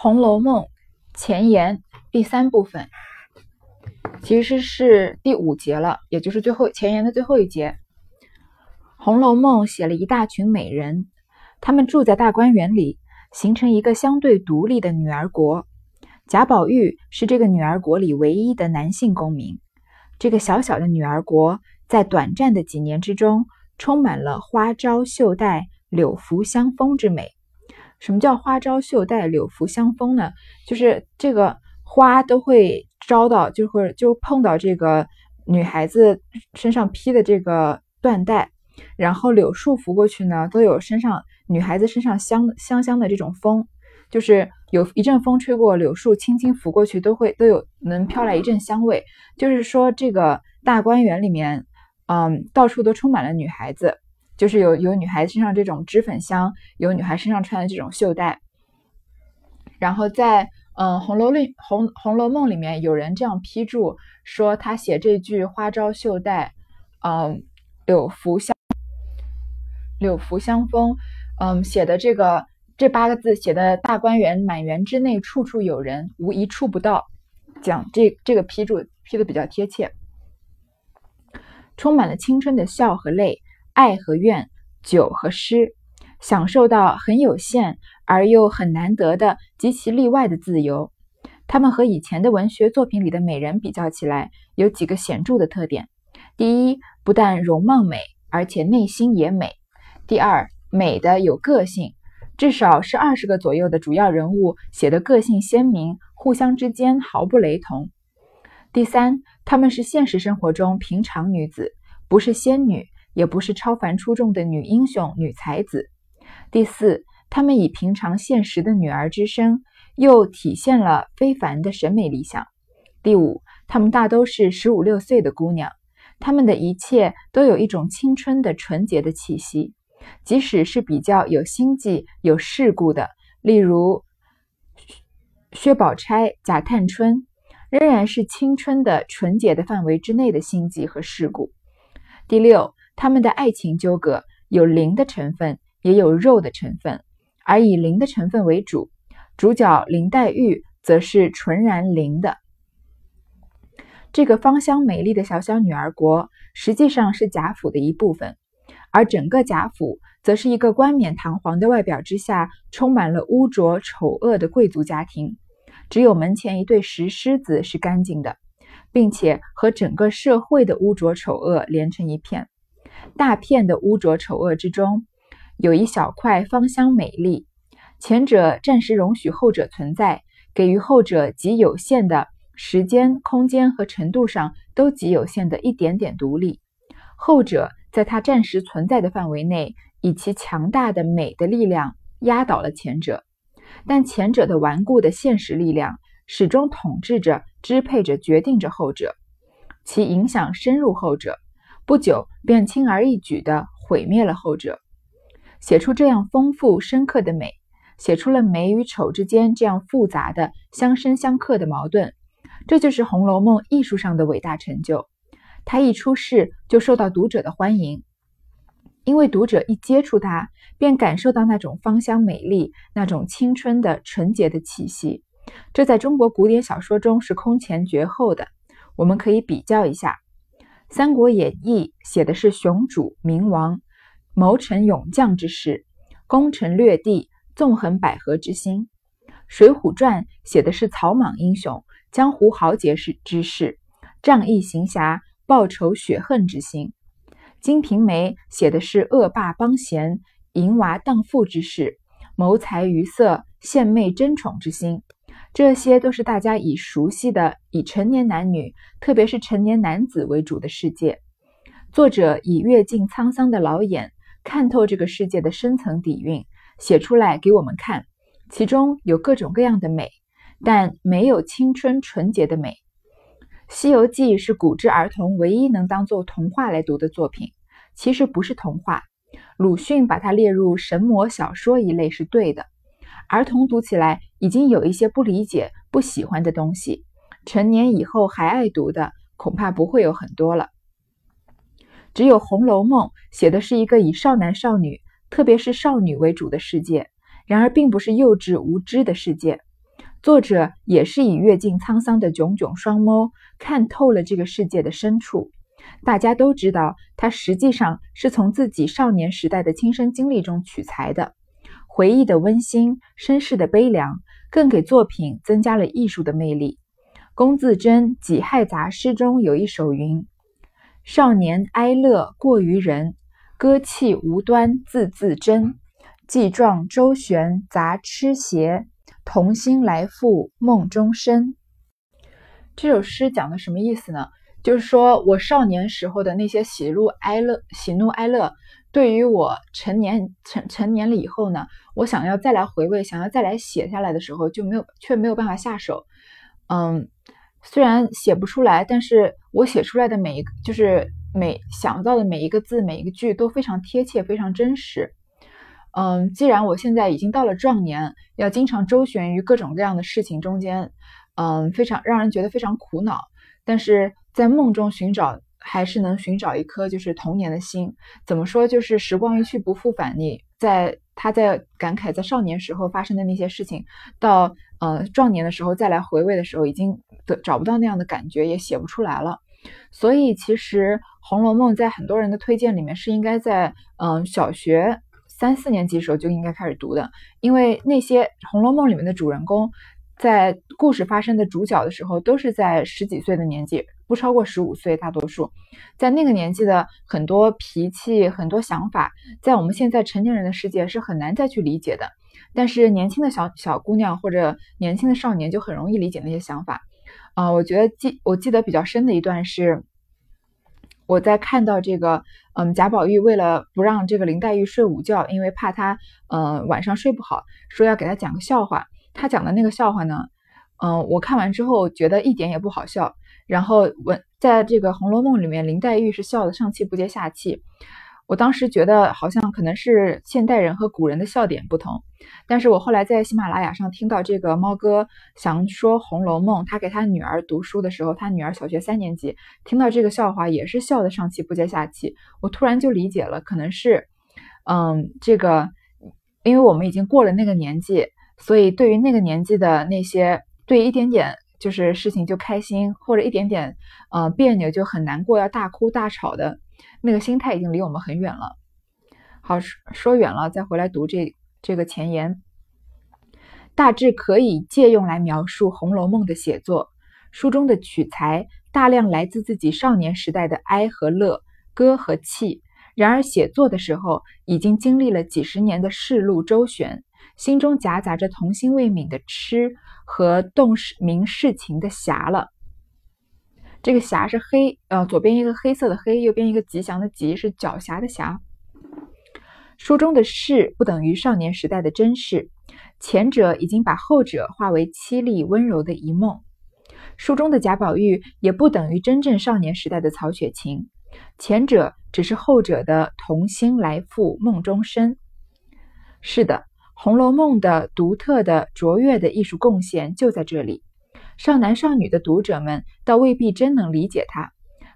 红楼梦》前言第三部分，其实是第五节了，也就是最后前言的最后一节。《红楼梦》写了一大群美人，她们住在大观园里，形成一个相对独立的女儿国。贾宝玉是这个女儿国里唯一的男性公民。这个小小的女儿国，在短暂的几年之中，充满了花招绣带、柳拂香风之美。什么叫花招绣带、柳拂香风呢？就是这个花都会招到，就会就碰到这个女孩子身上披的这个缎带，然后柳树拂过去呢，都有身上女孩子身上香香香的这种风，就是有一阵风吹过，柳树轻轻拂过去，都会都有能飘来一阵香味。就是说，这个大观园里面，嗯，到处都充满了女孩子。就是有有女孩身上这种脂粉香，有女孩身上穿的这种绣带，然后在嗯《红楼里红红楼梦》里面有人这样批注说，他写这句花招绣带，嗯柳拂香柳拂香风，嗯写的这个这八个字写的大观园满园之内处处有人，无一处不到，讲这这个批注批的比较贴切，充满了青春的笑和泪。爱和怨，酒和诗，享受到很有限而又很难得的极其例外的自由。他们和以前的文学作品里的美人比较起来，有几个显著的特点：第一，不但容貌美，而且内心也美；第二，美的有个性，至少是二十个左右的主要人物写的个性鲜明，互相之间毫不雷同；第三，她们是现实生活中平常女子，不是仙女。也不是超凡出众的女英雄、女才子。第四，她们以平常现实的女儿之身，又体现了非凡的审美理想。第五，她们大都是十五六岁的姑娘，她们的一切都有一种青春的纯洁的气息，即使是比较有心计、有世故的，例如薛宝钗、贾探春，仍然是青春的纯洁的范围之内的心计和世故。第六。他们的爱情纠葛有灵的成分，也有肉的成分，而以灵的成分为主。主角林黛玉则是纯然灵的。这个芳香美丽的小小女儿国，实际上是贾府的一部分，而整个贾府则是一个冠冕堂皇的外表之下，充满了污浊丑恶的贵族家庭。只有门前一对石狮子是干净的，并且和整个社会的污浊丑恶连成一片。大片的污浊丑恶之中，有一小块芳香美丽。前者暂时容许后者存在，给予后者极有限的时间、空间和程度上都极有限的一点点独立。后者在它暂时存在的范围内，以其强大的美的力量压倒了前者，但前者的顽固的现实力量始终统治着、支配着、决定着后者，其影响深入后者。不久便轻而易举地毁灭了后者，写出这样丰富深刻的美，写出了美与丑之间这样复杂的相生相克的矛盾，这就是《红楼梦》艺术上的伟大成就。它一出世就受到读者的欢迎，因为读者一接触它，便感受到那种芳香美丽、那种青春的纯洁的气息。这在中国古典小说中是空前绝后的。我们可以比较一下。《三国演义》写的是雄主明王谋臣勇将之事，攻城略地，纵横捭阖之心；《水浒传》写的是草莽英雄江湖豪杰之之事，仗义行侠，报仇雪恨之心；《金瓶梅》写的是恶霸帮闲，淫娃荡妇之事，谋财于色，献媚争宠之心。这些都是大家已熟悉的以成年男女，特别是成年男子为主的世界。作者以阅尽沧桑的老眼，看透这个世界的深层底蕴，写出来给我们看。其中有各种各样的美，但没有青春纯洁的美。《西游记》是古之儿童唯一能当做童话来读的作品，其实不是童话。鲁迅把它列入神魔小说一类是对的。儿童读起来已经有一些不理解、不喜欢的东西，成年以后还爱读的恐怕不会有很多了。只有《红楼梦》写的是一个以少男少女，特别是少女为主的世界，然而并不是幼稚无知的世界。作者也是以阅尽沧桑的炯炯双眸看透了这个世界的深处。大家都知道，他实际上是从自己少年时代的亲身经历中取材的，回忆的温馨，身世的悲凉，更给作品增加了艺术的魅力。龚自珍《己亥杂诗》中有一首云：“少年哀乐过于人，歌气无端字字真。既壮周旋杂痴邪，童心来复梦中身。”这首诗讲的什么意思呢？就是说我少年时候的那些喜怒哀乐，喜怒哀乐，对于我成年成成年了以后呢，我想要再来回味，想要再来写下来的时候，就没有却没有办法下手。嗯，虽然写不出来，但是我写出来的每一个，就是每想到的每一个字、每一个句都非常贴切，非常真实。嗯，既然我现在已经到了壮年，要经常周旋于各种各样的事情中间，嗯，非常让人觉得非常苦恼，但是。在梦中寻找，还是能寻找一颗就是童年的心。怎么说？就是时光一去不复返。你在他在感慨在少年时候发生的那些事情，到呃壮年的时候再来回味的时候，已经得找不到那样的感觉，也写不出来了。所以其实《红楼梦》在很多人的推荐里面是应该在嗯小学三四年级时候就应该开始读的，因为那些《红楼梦》里面的主人公。在故事发生的主角的时候，都是在十几岁的年纪，不超过十五岁。大多数在那个年纪的很多脾气、很多想法，在我们现在成年人的世界是很难再去理解的。但是年轻的小小姑娘或者年轻的少年就很容易理解那些想法。啊，我觉得记我记得比较深的一段是，我在看到这个，嗯，贾宝玉为了不让这个林黛玉睡午觉，因为怕她，嗯，晚上睡不好，说要给她讲个笑话。他讲的那个笑话呢，嗯，我看完之后觉得一点也不好笑。然后我在这个《红楼梦》里面，林黛玉是笑得上气不接下气。我当时觉得好像可能是现代人和古人的笑点不同。但是我后来在喜马拉雅上听到这个猫哥想说《红楼梦》，他给他女儿读书的时候，他女儿小学三年级，听到这个笑话也是笑得上气不接下气。我突然就理解了，可能是，嗯，这个，因为我们已经过了那个年纪。所以，对于那个年纪的那些，对一点点就是事情就开心，或者一点点呃别扭就很难过，要大哭大吵的那个心态，已经离我们很远了。好，说远了，再回来读这这个前言，大致可以借用来描述《红楼梦》的写作。书中的取材大量来自自己少年时代的哀和乐、歌和泣，然而写作的时候，已经经历了几十年的世路周旋。心中夹杂着童心未泯的痴和动明世情的侠了。这个侠是黑，呃，左边一个黑色的黑，右边一个吉祥的吉，是狡黠的黠。书中的事不等于少年时代的真事，前者已经把后者化为凄厉温柔的一梦。书中的贾宝玉也不等于真正少年时代的曹雪芹，前者只是后者的童心来复梦中身。是的。《红楼梦》的独特的卓越的艺术贡献就在这里。少男少女的读者们倒未必真能理解它，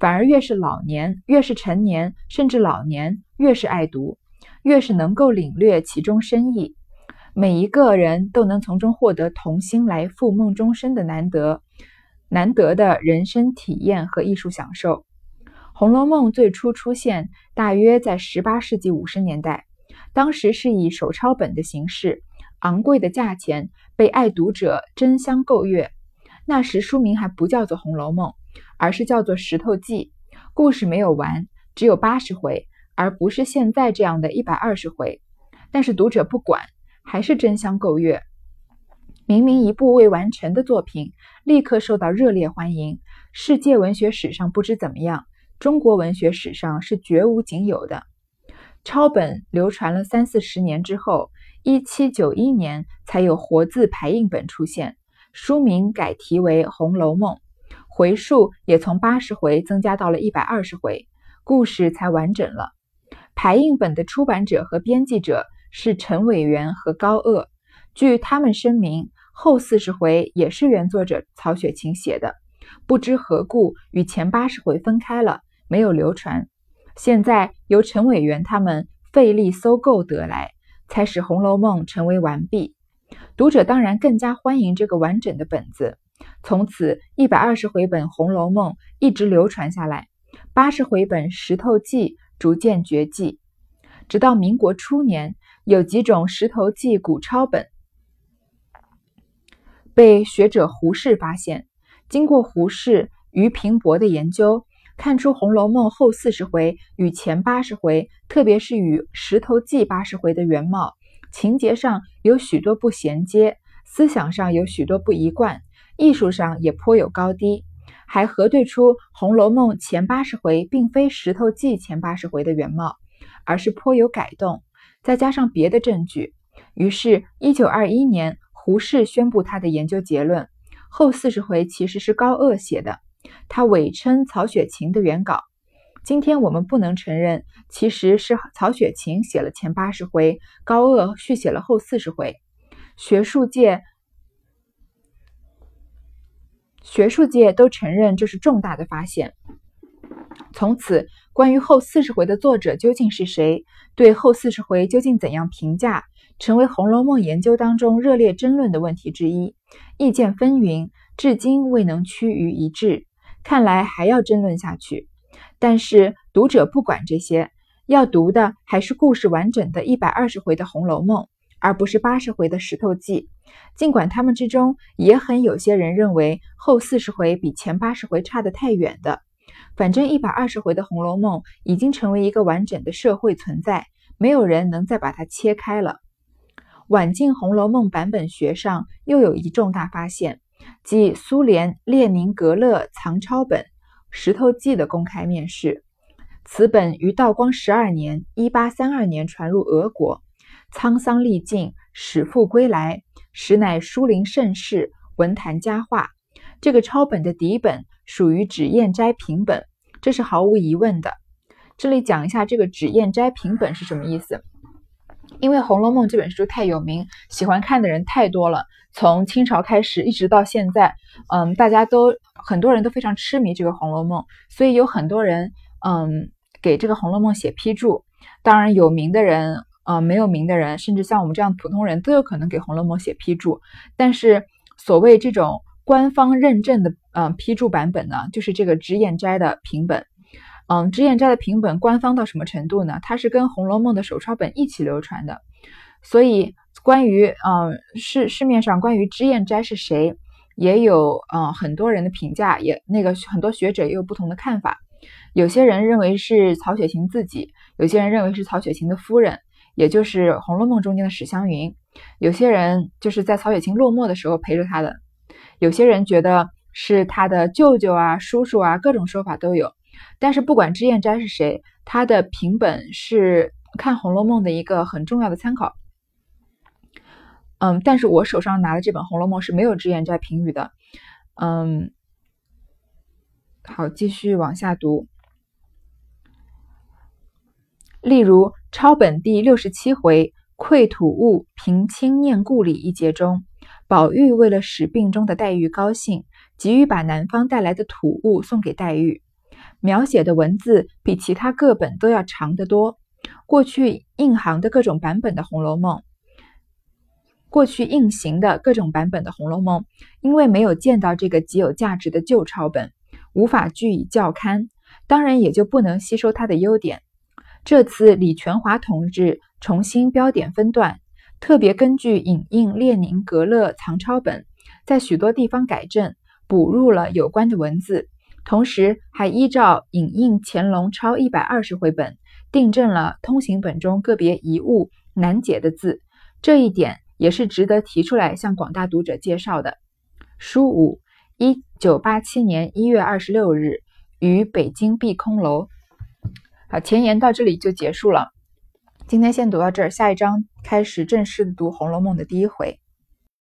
反而越是老年，越是成年，甚至老年，越是爱读，越是能够领略其中深意。每一个人都能从中获得童心来复梦中生的难得、难得的人生体验和艺术享受。《红楼梦》最初出现大约在十八世纪五十年代。当时是以手抄本的形式，昂贵的价钱被爱读者争相购阅。那时书名还不叫做《红楼梦》，而是叫做《石头记》，故事没有完，只有八十回，而不是现在这样的一百二十回。但是读者不管，还是争相购阅。明明一部未完成的作品，立刻受到热烈欢迎。世界文学史上不知怎么样，中国文学史上是绝无仅有的。抄本流传了三四十年之后，一七九一年才有活字排印本出现，书名改题为《红楼梦》，回数也从八十回增加到了一百二十回，故事才完整了。排印本的出版者和编辑者是陈伟元和高鹗，据他们声明，后四十回也是原作者曹雪芹写的，不知何故与前八十回分开了，没有流传。现在由陈委员他们费力搜购得来，才使《红楼梦》成为完毕。读者当然更加欢迎这个完整的本子。从此，一百二十回本《红楼梦》一直流传下来，八十回本《石头记》逐渐绝迹。直到民国初年，有几种《石头记》古抄本被学者胡适发现。经过胡适、于平伯的研究，看出《红楼梦》后四十回与前八十回，特别是与《石头记》八十回的原貌、情节上有许多不衔接，思想上有许多不一贯，艺术上也颇有高低，还核对出《红楼梦》前八十回并非《石头记》前八十回的原貌。而是颇有改动，再加上别的证据，于是，一九二一年，胡适宣布他的研究结论：后四十回其实是高鹗写的，他伪称曹雪芹的原稿。今天我们不能承认，其实是曹雪芹写了前八十回，高鹗续写了后四十回。学术界，学术界都承认这是重大的发现。从此。关于后四十回的作者究竟是谁，对后四十回究竟怎样评价，成为《红楼梦》研究当中热烈争论的问题之一，意见纷纭，至今未能趋于一致。看来还要争论下去。但是读者不管这些，要读的还是故事完整的一百二十回的《红楼梦》，而不是八十回的《石头记》。尽管他们之中也很有些人认为后四十回比前八十回差得太远的。反正一百二十回的《红楼梦》已经成为一个完整的社会存在，没有人能再把它切开了。晚近《红楼梦》版本学上又有一重大发现，即苏联列宁格勒藏抄本《石头记》的公开面世。此本于道光十二年（一八三二年）传入俄国，沧桑历尽，始复归来，实乃书林盛世，文坛佳话。这个抄本的底本。属于脂砚斋评本，这是毫无疑问的。这里讲一下这个脂砚斋评本是什么意思。因为《红楼梦》这本书太有名，喜欢看的人太多了。从清朝开始一直到现在，嗯，大家都很多人都非常痴迷这个《红楼梦》，所以有很多人嗯给这个《红楼梦》写批注。当然，有名的人，呃，没有名的人，甚至像我们这样普通人都有可能给《红楼梦》写批注。但是，所谓这种。官方认证的，嗯，批注版本呢，就是这个脂砚斋的评本。嗯，脂砚斋的评本官方到什么程度呢？它是跟《红楼梦》的手抄本一起流传的。所以，关于，嗯，市市面上关于脂砚斋是谁，也有，嗯，很多人的评价，也那个很多学者也有不同的看法。有些人认为是曹雪芹自己，有些人认为是曹雪芹的夫人，也就是《红楼梦》中间的史湘云。有些人就是在曹雪芹落寞的时候陪着他的。有些人觉得是他的舅舅啊、叔叔啊，各种说法都有。但是不管脂砚斋是谁，他的评本是看《红楼梦》的一个很重要的参考。嗯，但是我手上拿的这本《红楼梦》是没有脂砚斋评语的。嗯，好，继续往下读。例如抄本第六十七回“窥土物，平清念故里”一节中。宝玉为了使病中的黛玉高兴，急于把南方带来的土物送给黛玉。描写的文字比其他各本都要长得多。过去印行的各种版本的《红楼梦》，过去印行的各种版本的《红楼梦》，因为没有见到这个极有价值的旧抄本，无法据以校勘，当然也就不能吸收它的优点。这次李全华同志重新标点分段。特别根据影印列宁格勒藏抄本，在许多地方改正，补入了有关的文字，同时还依照影印乾隆抄一百二十回本，订正了通行本中个别遗误难解的字。这一点也是值得提出来向广大读者介绍的。书五，一九八七年一月二十六日，于北京碧空楼。好，前言到这里就结束了。今天先读到这儿，下一章开始正式读《红楼梦》的第一回。